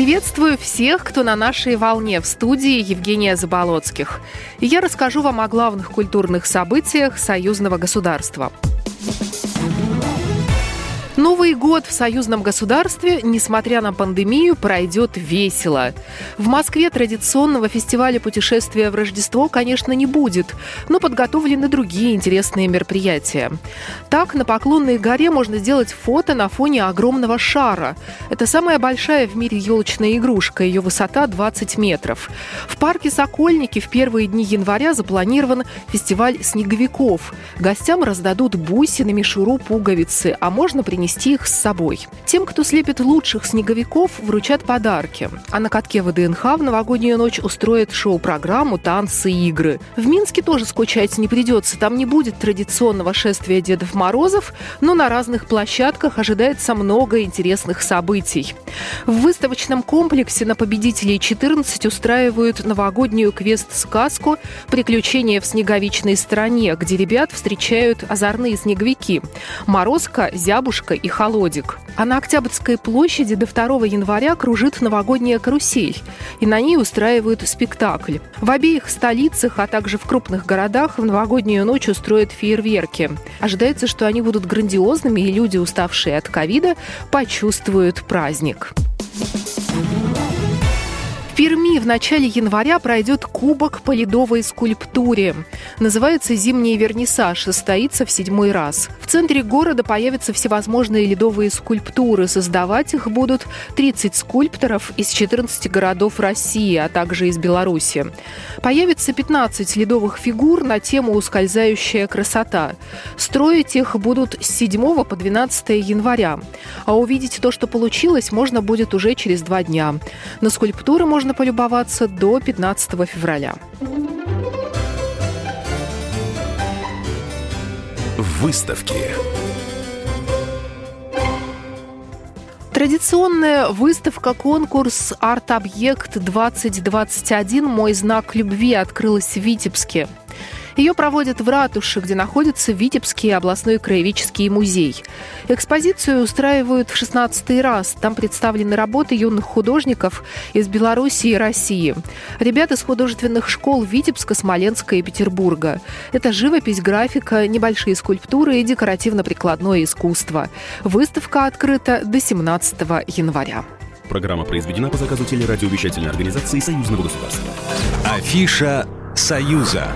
Приветствую всех, кто на нашей волне в студии Евгения Заболоцких. Я расскажу вам о главных культурных событиях союзного государства. Новый год в союзном государстве, несмотря на пандемию, пройдет весело. В Москве традиционного фестиваля путешествия в Рождество, конечно, не будет, но подготовлены другие интересные мероприятия. Так, на Поклонной горе можно сделать фото на фоне огромного шара. Это самая большая в мире елочная игрушка, ее высота 20 метров. В парке Сокольники в первые дни января запланирован фестиваль снеговиков. Гостям раздадут бусины, мишуру, пуговицы, а можно принести принести их с собой. Тем, кто слепит лучших снеговиков, вручат подарки. А на катке ВДНХ в новогоднюю ночь устроят шоу-программу «Танцы и игры». В Минске тоже скучать не придется. Там не будет традиционного шествия Дедов Морозов, но на разных площадках ожидается много интересных событий. В выставочном комплексе на победителей 14 устраивают новогоднюю квест-сказку «Приключения в снеговичной стране», где ребят встречают озорные снеговики. Морозка, Зябушка и холодик. А на Октябрьской площади до 2 января кружит новогодняя карусель, и на ней устраивают спектакль. В обеих столицах, а также в крупных городах в новогоднюю ночь устроят фейерверки. Ожидается, что они будут грандиозными, и люди, уставшие от ковида, почувствуют праздник. Перми в начале января пройдет Кубок по ледовой скульптуре. Называется «Зимний вернисаж» и состоится в седьмой раз. В центре города появятся всевозможные ледовые скульптуры. Создавать их будут 30 скульпторов из 14 городов России, а также из Беларуси. Появится 15 ледовых фигур на тему «Ускользающая красота». Строить их будут с 7 по 12 января. А увидеть то, что получилось, можно будет уже через два дня. На скульптуры можно можно полюбоваться до 15 февраля. Выставки. Традиционная выставка-конкурс «Арт-объект-2021. Мой знак любви» открылась в Витебске. Ее проводят в ратуше, где находится Витебский областной краеведческий музей. Экспозицию устраивают в 16 раз. Там представлены работы юных художников из Беларуси и России. Ребята из художественных школ Витебска, Смоленска и Петербурга. Это живопись, графика, небольшие скульптуры и декоративно-прикладное искусство. Выставка открыта до 17 января. Программа произведена по заказу телерадиовещательной организации Союзного государства. Афиша «Союза».